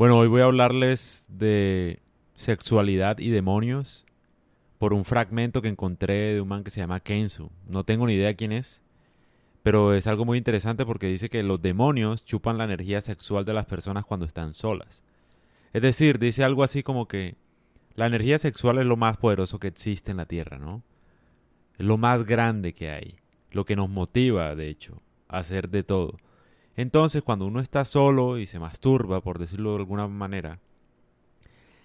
Bueno, hoy voy a hablarles de sexualidad y demonios por un fragmento que encontré de un man que se llama Kensu. No tengo ni idea quién es, pero es algo muy interesante porque dice que los demonios chupan la energía sexual de las personas cuando están solas. Es decir, dice algo así como que la energía sexual es lo más poderoso que existe en la Tierra, ¿no? Es lo más grande que hay, lo que nos motiva, de hecho, a hacer de todo. Entonces, cuando uno está solo y se masturba, por decirlo de alguna manera,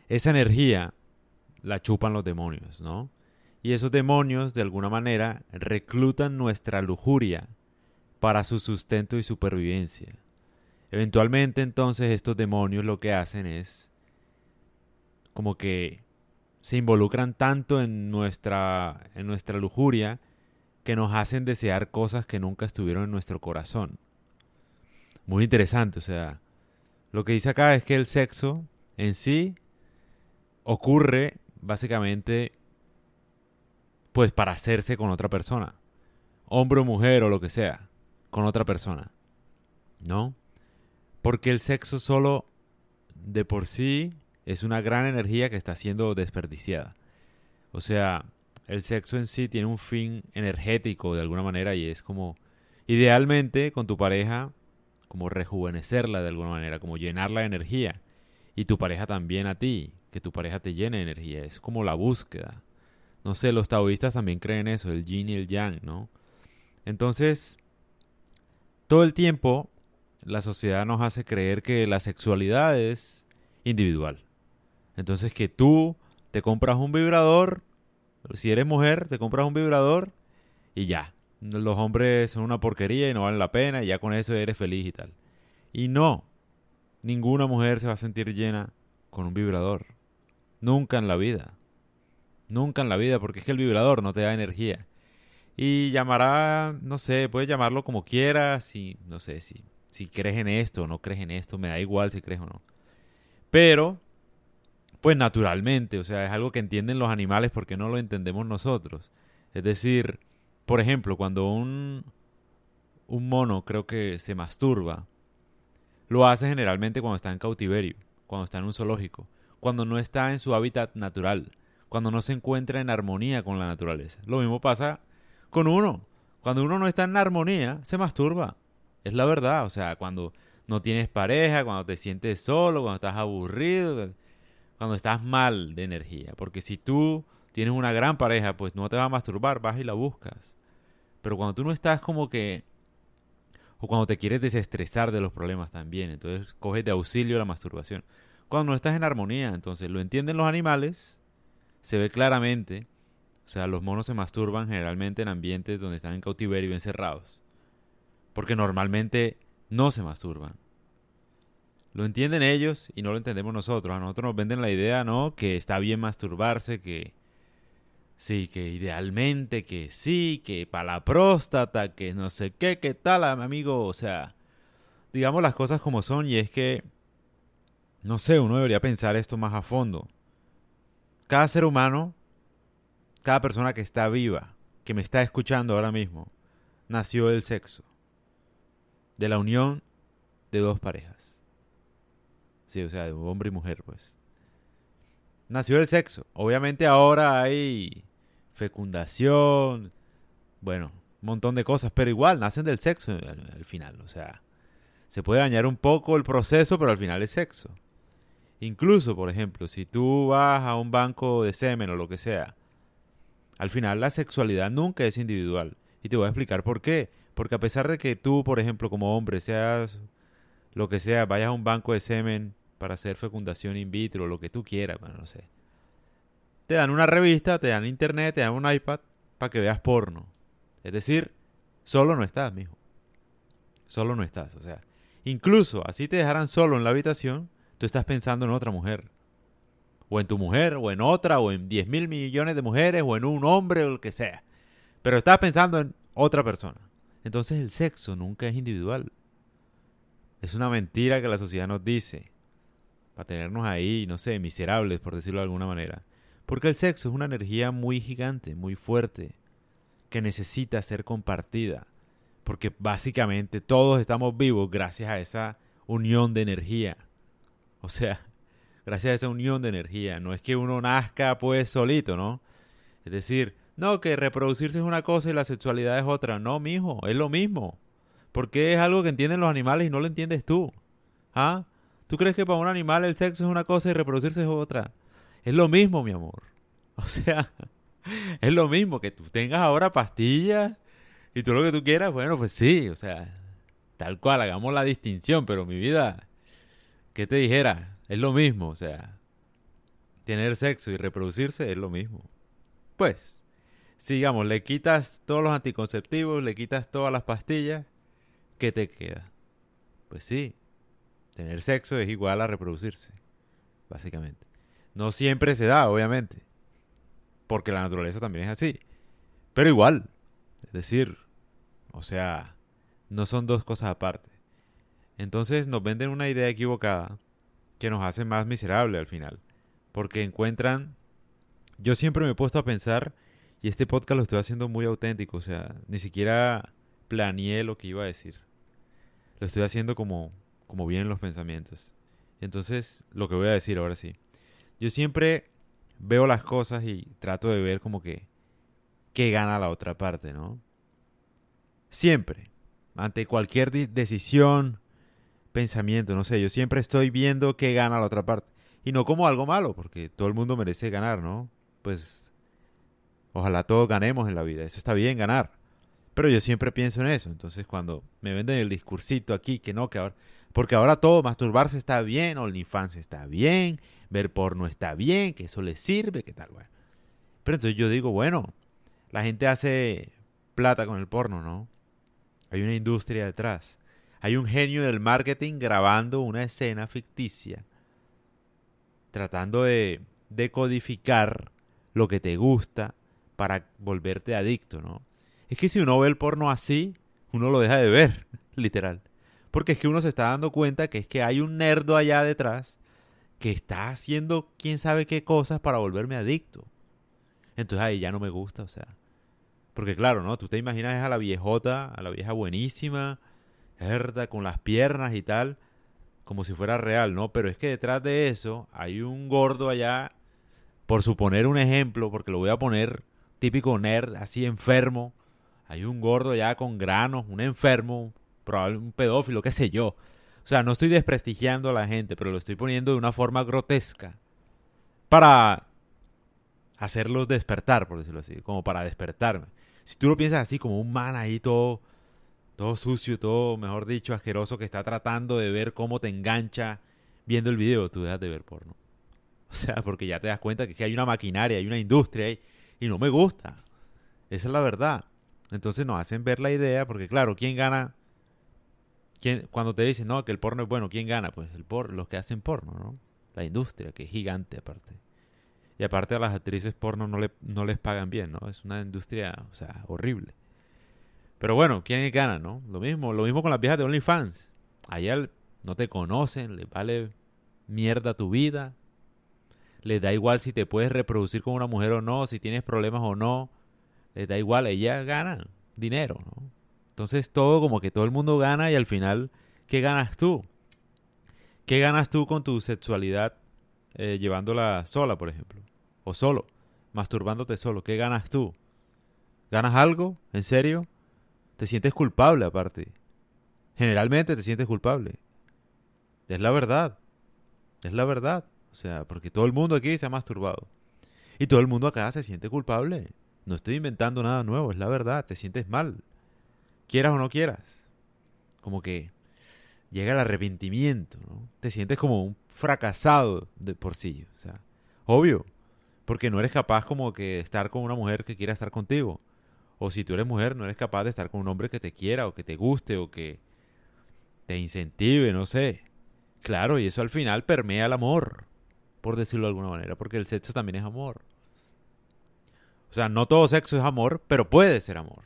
esa energía la chupan los demonios, ¿no? Y esos demonios, de alguna manera, reclutan nuestra lujuria para su sustento y supervivencia. Eventualmente, entonces, estos demonios lo que hacen es como que se involucran tanto en nuestra, en nuestra lujuria que nos hacen desear cosas que nunca estuvieron en nuestro corazón muy interesante. O sea, lo que dice acá es que el sexo en sí ocurre básicamente pues para hacerse con otra persona. Hombre o mujer o lo que sea, con otra persona. ¿No? Porque el sexo solo de por sí es una gran energía que está siendo desperdiciada. O sea, el sexo en sí tiene un fin energético de alguna manera y es como idealmente con tu pareja como rejuvenecerla de alguna manera, como llenarla de energía. Y tu pareja también a ti, que tu pareja te llene de energía. Es como la búsqueda. No sé, los taoístas también creen eso, el yin y el yang, ¿no? Entonces, todo el tiempo la sociedad nos hace creer que la sexualidad es individual. Entonces que tú te compras un vibrador, si eres mujer, te compras un vibrador y ya los hombres son una porquería y no valen la pena y ya con eso eres feliz y tal. Y no, ninguna mujer se va a sentir llena con un vibrador. Nunca en la vida. Nunca en la vida, porque es que el vibrador no te da energía. Y llamará, no sé, puedes llamarlo como quieras, y no sé si, si crees en esto o no crees en esto, me da igual si crees o no. Pero, pues naturalmente, o sea, es algo que entienden los animales porque no lo entendemos nosotros. Es decir, por ejemplo, cuando un, un mono creo que se masturba, lo hace generalmente cuando está en cautiverio, cuando está en un zoológico, cuando no está en su hábitat natural, cuando no se encuentra en armonía con la naturaleza. Lo mismo pasa con uno. Cuando uno no está en armonía, se masturba. Es la verdad. O sea, cuando no tienes pareja, cuando te sientes solo, cuando estás aburrido, cuando estás mal de energía. Porque si tú tienes una gran pareja, pues no te va a masturbar, vas y la buscas. Pero cuando tú no estás como que... O cuando te quieres desestresar de los problemas también. Entonces coges de auxilio la masturbación. Cuando no estás en armonía, entonces lo entienden los animales. Se ve claramente. O sea, los monos se masturban generalmente en ambientes donde están en cautiverio encerrados. Porque normalmente no se masturban. Lo entienden ellos y no lo entendemos nosotros. A nosotros nos venden la idea, ¿no? Que está bien masturbarse, que Sí, que idealmente, que sí, que para la próstata, que no sé qué, qué tal, amigo. O sea, digamos las cosas como son y es que, no sé, uno debería pensar esto más a fondo. Cada ser humano, cada persona que está viva, que me está escuchando ahora mismo, nació del sexo, de la unión de dos parejas. Sí, o sea, de hombre y mujer, pues nació del sexo. Obviamente ahora hay fecundación, bueno, un montón de cosas, pero igual nacen del sexo al, final. O sea, se puede dañar un poco el proceso, pero al final es sexo. Incluso, por ejemplo, si tú vas a un banco de semen o lo que sea, al final la sexualidad nunca es individual. Y te voy a explicar por qué. Porque a pesar de que tú, por ejemplo, como hombre, seas lo que sea, vayas a un banco de semen para hacer fecundación in vitro, lo que tú quieras, bueno, no sé. Te dan una revista, te dan internet, te dan un iPad para que veas porno. Es decir, solo no estás, mijo. Solo no estás, o sea, incluso así te dejaran solo en la habitación, tú estás pensando en otra mujer. O en tu mujer, o en otra, o en 10 mil millones de mujeres, o en un hombre, o lo que sea. Pero estás pensando en otra persona. Entonces el sexo nunca es individual. Es una mentira que la sociedad nos dice para tenernos ahí, no sé, miserables, por decirlo de alguna manera. Porque el sexo es una energía muy gigante, muy fuerte, que necesita ser compartida. Porque básicamente todos estamos vivos gracias a esa unión de energía. O sea, gracias a esa unión de energía. No es que uno nazca pues solito, ¿no? Es decir, no, que reproducirse es una cosa y la sexualidad es otra. No, mijo, es lo mismo. Porque es algo que entienden los animales y no lo entiendes tú. ¿Ah? ¿Tú crees que para un animal el sexo es una cosa y reproducirse es otra? Es lo mismo, mi amor. O sea, es lo mismo que tú tengas ahora pastillas y todo lo que tú quieras. Bueno, pues sí, o sea, tal cual, hagamos la distinción, pero mi vida, ¿qué te dijera? Es lo mismo, o sea, tener sexo y reproducirse es lo mismo. Pues, sigamos, le quitas todos los anticonceptivos, le quitas todas las pastillas, ¿qué te queda? Pues sí, tener sexo es igual a reproducirse, básicamente. No siempre se da, obviamente, porque la naturaleza también es así, pero igual, es decir, o sea, no son dos cosas aparte. Entonces nos venden una idea equivocada que nos hace más miserable al final, porque encuentran... Yo siempre me he puesto a pensar, y este podcast lo estoy haciendo muy auténtico, o sea, ni siquiera planeé lo que iba a decir. Lo estoy haciendo como como vienen los pensamientos. Entonces, lo que voy a decir ahora sí. Yo siempre veo las cosas y trato de ver como que qué gana la otra parte, ¿no? Siempre. Ante cualquier decisión, pensamiento, no sé, yo siempre estoy viendo qué gana la otra parte. Y no como algo malo, porque todo el mundo merece ganar, ¿no? Pues ojalá todos ganemos en la vida. Eso está bien, ganar. Pero yo siempre pienso en eso. Entonces cuando me venden el discursito aquí, que no, que ahora porque ahora todo, masturbarse está bien, OnlyFans está bien, ver porno está bien, que eso le sirve, que tal, bueno. Pero entonces yo digo, bueno, la gente hace plata con el porno, ¿no? Hay una industria detrás. Hay un genio del marketing grabando una escena ficticia, tratando de decodificar lo que te gusta para volverte adicto, ¿no? Es que si uno ve el porno así, uno lo deja de ver, literal. Porque es que uno se está dando cuenta que es que hay un nerdo allá detrás que está haciendo quién sabe qué cosas para volverme adicto. Entonces ahí ya no me gusta, o sea. Porque claro, ¿no? Tú te imaginas a la viejota, a la vieja buenísima, herda, con las piernas y tal, como si fuera real, ¿no? Pero es que detrás de eso hay un gordo allá, por suponer un ejemplo, porque lo voy a poner típico nerd, así enfermo. Hay un gordo allá con granos, un enfermo, probablemente un pedófilo, qué sé yo. O sea, no estoy desprestigiando a la gente, pero lo estoy poniendo de una forma grotesca para hacerlos despertar, por decirlo así, como para despertarme. Si tú lo piensas así, como un man ahí todo, todo sucio, todo, mejor dicho, asqueroso, que está tratando de ver cómo te engancha viendo el video, tú dejas de ver porno. O sea, porque ya te das cuenta que hay una maquinaria, hay una industria ahí, y no me gusta. Esa es la verdad. Entonces nos hacen ver la idea, porque claro, ¿quién gana cuando te dicen, no, que el porno es bueno, ¿quién gana? Pues el por, los que hacen porno, ¿no? La industria, que es gigante aparte. Y aparte a las actrices porno no, le, no les pagan bien, ¿no? Es una industria, o sea, horrible. Pero bueno, ¿quién gana, no? Lo mismo, lo mismo con las viejas de OnlyFans. Allá no te conocen, les vale mierda tu vida. Les da igual si te puedes reproducir con una mujer o no, si tienes problemas o no. Les da igual, ellas ganan dinero, ¿no? Entonces todo como que todo el mundo gana y al final, ¿qué ganas tú? ¿Qué ganas tú con tu sexualidad eh, llevándola sola, por ejemplo? O solo, masturbándote solo. ¿Qué ganas tú? ¿Ganas algo? ¿En serio? Te sientes culpable aparte. Generalmente te sientes culpable. Es la verdad. Es la verdad. O sea, porque todo el mundo aquí se ha masturbado. Y todo el mundo acá se siente culpable. No estoy inventando nada nuevo, es la verdad. Te sientes mal quieras o no quieras. Como que llega el arrepentimiento, ¿no? Te sientes como un fracasado de por sí, o sea, obvio, porque no eres capaz como que estar con una mujer que quiera estar contigo. O si tú eres mujer, no eres capaz de estar con un hombre que te quiera o que te guste o que te incentive, no sé. Claro, y eso al final permea el amor, por decirlo de alguna manera, porque el sexo también es amor. O sea, no todo sexo es amor, pero puede ser amor.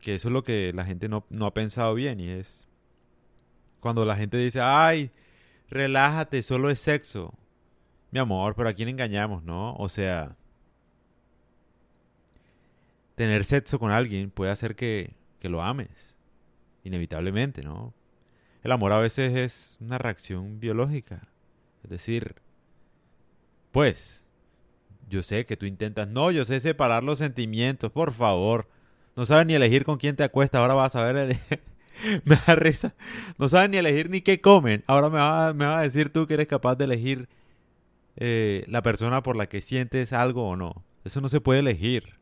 Que eso es lo que la gente no, ha pensado bien y es cuando la gente dice, ay, relájate, solo es sexo. Mi amor, pero a quién engañamos, ¿no? O sea, tener sexo con alguien puede hacer que, que lo ames, inevitablemente, ¿no? el amor a veces es una reacción biológica. Es decir, pues, yo sé que tú intentas, no, yo sé separar los sentimientos, por favor. No sabes ni elegir con quién te acuestas, ahora vas a ver, me da risa. No sabes ni elegir ni qué comen, ahora me vas, me a decir tú que eres capaz de elegir eh, la persona por la que sientes algo o no. Eso no se puede elegir.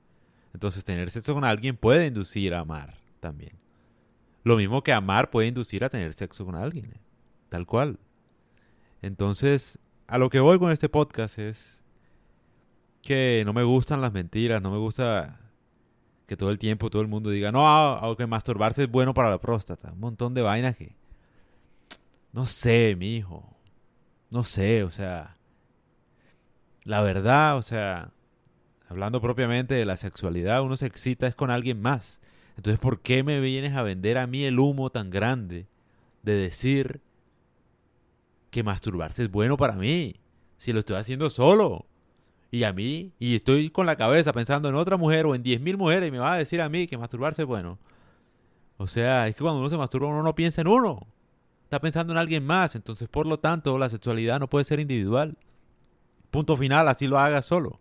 Entonces tener sexo con alguien puede inducir a amar también. Lo mismo que amar puede inducir a tener sexo con alguien. Eh, tal cual. Entonces, a lo que voy con este podcast es que no me gustan las mentiras, no me gusta que todo el tiempo todo el mundo diga, no, aunque masturbarse es bueno para la próstata. Un montón de vainas que... No sé, mi hijo. No sé, o sea... La verdad, o sea... Hablando propiamente de la sexualidad, uno se excita es con alguien más. Entonces, ¿por qué me vienes a vender a mí el humo tan grande de decir que masturbarse es bueno para mí? Si lo estoy haciendo solo. Y a mí, y estoy con la cabeza pensando en otra mujer o en 10.000 mujeres y me va a decir a mí que masturbarse es bueno. O sea, es que cuando uno se masturba uno no piensa en uno. Está pensando en alguien más. Entonces, por lo tanto, la sexualidad no puede ser individual. Punto final, así lo haga solo.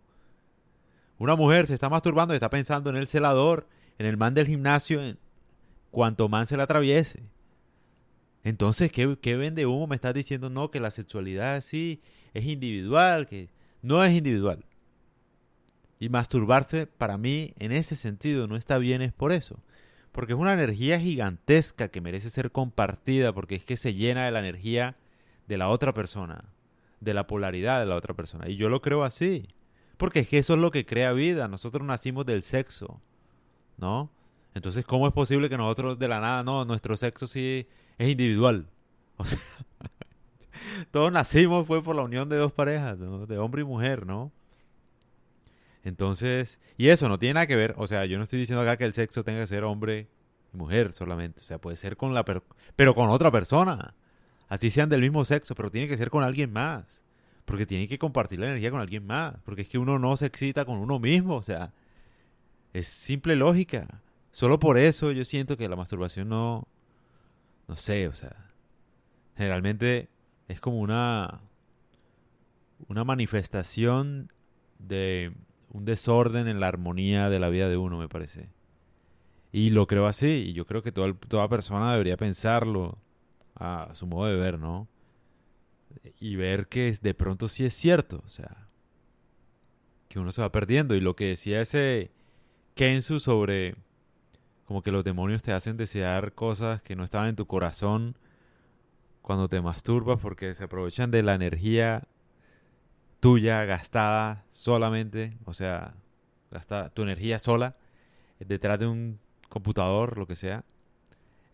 Una mujer se está masturbando y está pensando en el celador, en el man del gimnasio, en cuanto man se le atraviese. Entonces, ¿qué, vende humo? Me estás diciendo, no, que la sexualidad sí es individual, que no es individual. Y masturbarse para mí en ese sentido no está bien es por eso. Porque es una energía gigantesca que merece ser compartida porque es que se llena de la energía de la otra persona, de la polaridad de la otra persona. Y yo lo creo así. Porque es que eso es lo que crea vida. Nosotros nacimos del sexo. ¿No? Entonces, ¿cómo es posible que nosotros de la nada, no, nuestro sexo sí es individual? O sea, todos nacimos fue por la unión de dos parejas, de hombre y mujer, ¿no? Entonces, y eso no tiene nada que ver, o sea, yo no estoy diciendo acá que el sexo tenga que ser hombre y mujer solamente, o sea, puede ser con la, pero con otra persona, así sean del mismo sexo, pero tiene que ser con alguien más, porque tiene que compartir la energía con alguien más, porque es que uno no se excita con uno mismo, o sea, es simple lógica. Solo por eso yo siento que la masturbación no, no sé, o sea, generalmente es como una, una manifestación de un desorden en la armonía de la vida de uno, me parece. Y lo creo así, y yo creo que toda, toda persona debería pensarlo a su modo de ver, ¿no? Y ver que de pronto sí es cierto, o sea, que uno se va perdiendo. Y lo que decía ese Kensu sobre como que los demonios te hacen desear cosas que no estaban en tu corazón cuando te masturbas porque se aprovechan de la energía tuya gastada solamente, o sea, gasta tu energía sola detrás de un computador, lo que sea.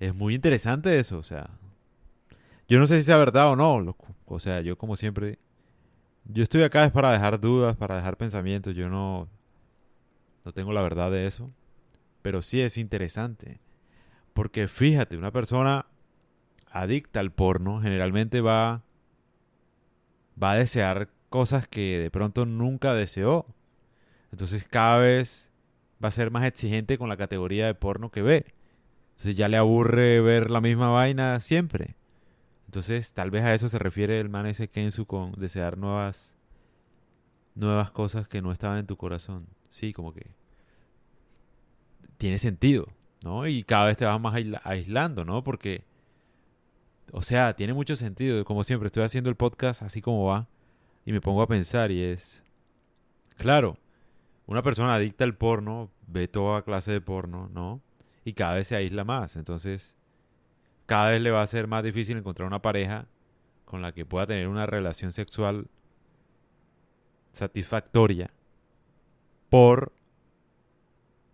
Es muy interesante eso, o sea. Yo no sé si sea verdad o no, o sea, yo como siempre yo estoy acá es para dejar dudas, para dejar pensamientos, yo no no tengo la verdad de eso, pero sí es interesante. Porque fíjate, una persona adicta al porno generalmente va, va a desear cosas que de pronto nunca deseó. Entonces cada vez va a ser más exigente con la categoría de porno que ve. Entonces ya le aburre ver la misma vaina siempre. Entonces tal vez a eso se refiere el man ese Kensu con desear nuevas nuevas cosas que no estaban en tu corazón. Sí, como que tiene sentido, ¿no? Y cada vez te vas más aislando, ¿no? Porque o sea, tiene mucho sentido. Como siempre, estoy haciendo el podcast así como va. Y me pongo a pensar y es... Claro, una persona adicta al porno ve toda clase de porno, ¿no? Y cada vez se aísla más. Entonces, cada vez le va a ser más difícil encontrar una pareja con la que pueda tener una relación sexual satisfactoria por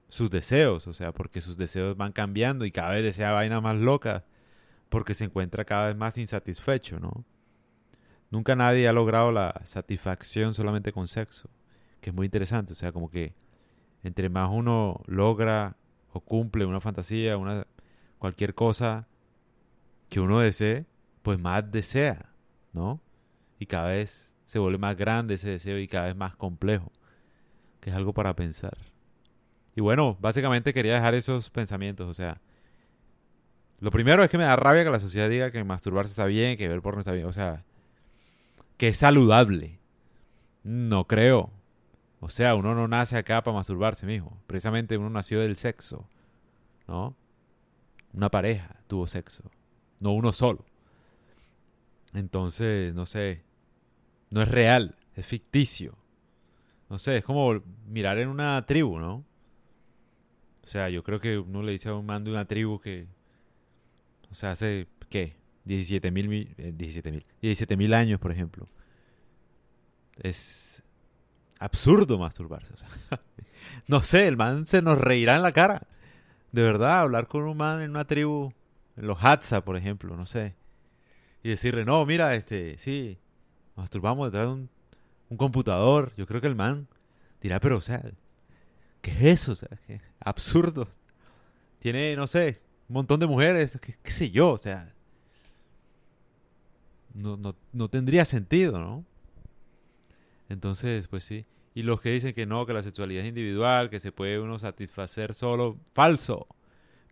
sus deseos, o sea, porque sus deseos van cambiando y cada vez desea vaina más loca porque se encuentra cada vez más insatisfecho, ¿no? Nunca nadie ha logrado la satisfacción solamente con sexo, que es muy interesante, o sea, como que entre más uno logra o cumple una fantasía, una cualquier cosa que uno desee, pues más desea, ¿no? Y cada vez se vuelve más grande ese deseo y cada vez más complejo, que es algo para pensar. Y bueno, básicamente quería dejar esos pensamientos, o sea, Lo primero es que me da rabia que la sociedad diga que masturbarse está bien, que ver porno está bien. O sea, que es saludable. No creo. O sea, uno no nace acá para masturbarse, mijo. Precisamente uno nació del sexo. ¿No? Una pareja tuvo sexo. No uno solo. Entonces, no sé. No es real. Es ficticio. No sé, es como mirar en una tribu, ¿no? O sea, yo creo que uno le dice a un man de una tribu que o sea, hace, ¿qué? 17 mil, 17 mil, 17 mil años, por ejemplo. Es absurdo masturbarse. No sé, el man se nos reirá en la cara. De verdad, hablar con un man en una tribu, en los Hadza, por ejemplo, no sé. Y decirle, no, mira, este, sí, masturbamos detrás de un, un computador. Yo creo que el man dirá, pero, o sea, ¿qué es eso? O sea, ¿qué? absurdo. Tiene, no sé, un montón de mujeres, qué, sé yo, o sea, no, no, no, tendría sentido, ¿no? Entonces, pues sí. Y los que dicen que no, que la sexualidad es individual, que se puede uno satisfacer solo, falso.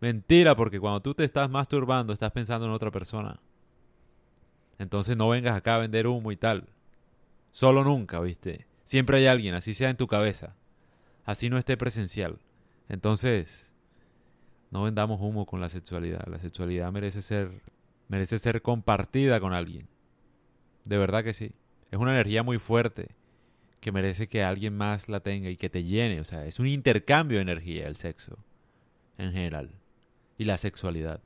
Mentira, porque cuando tú te estás masturbando, estás pensando en otra persona. Entonces no vengas acá a vender humo y tal. Solo nunca, ¿viste? Siempre hay alguien, así sea en tu cabeza. Así no esté presencial. Entonces, no vendamos humo con la sexualidad. La sexualidad merece ser, merece ser compartida con alguien. De verdad que sí. Es una energía muy fuerte que merece que alguien más la tenga y que te llene. O sea, es un intercambio de energía el sexo en general. Y la sexualidad.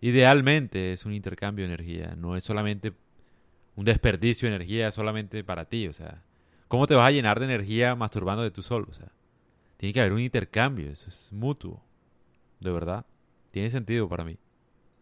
Idealmente es un intercambio de energía. No es solamente un desperdicio de energía solamente para ti. O sea, ¿cómo te vas a llenar de energía masturbando de tú solo? O sea, tiene que haber un intercambio. Eso es mutuo. De verdad. Tiene sentido para mí.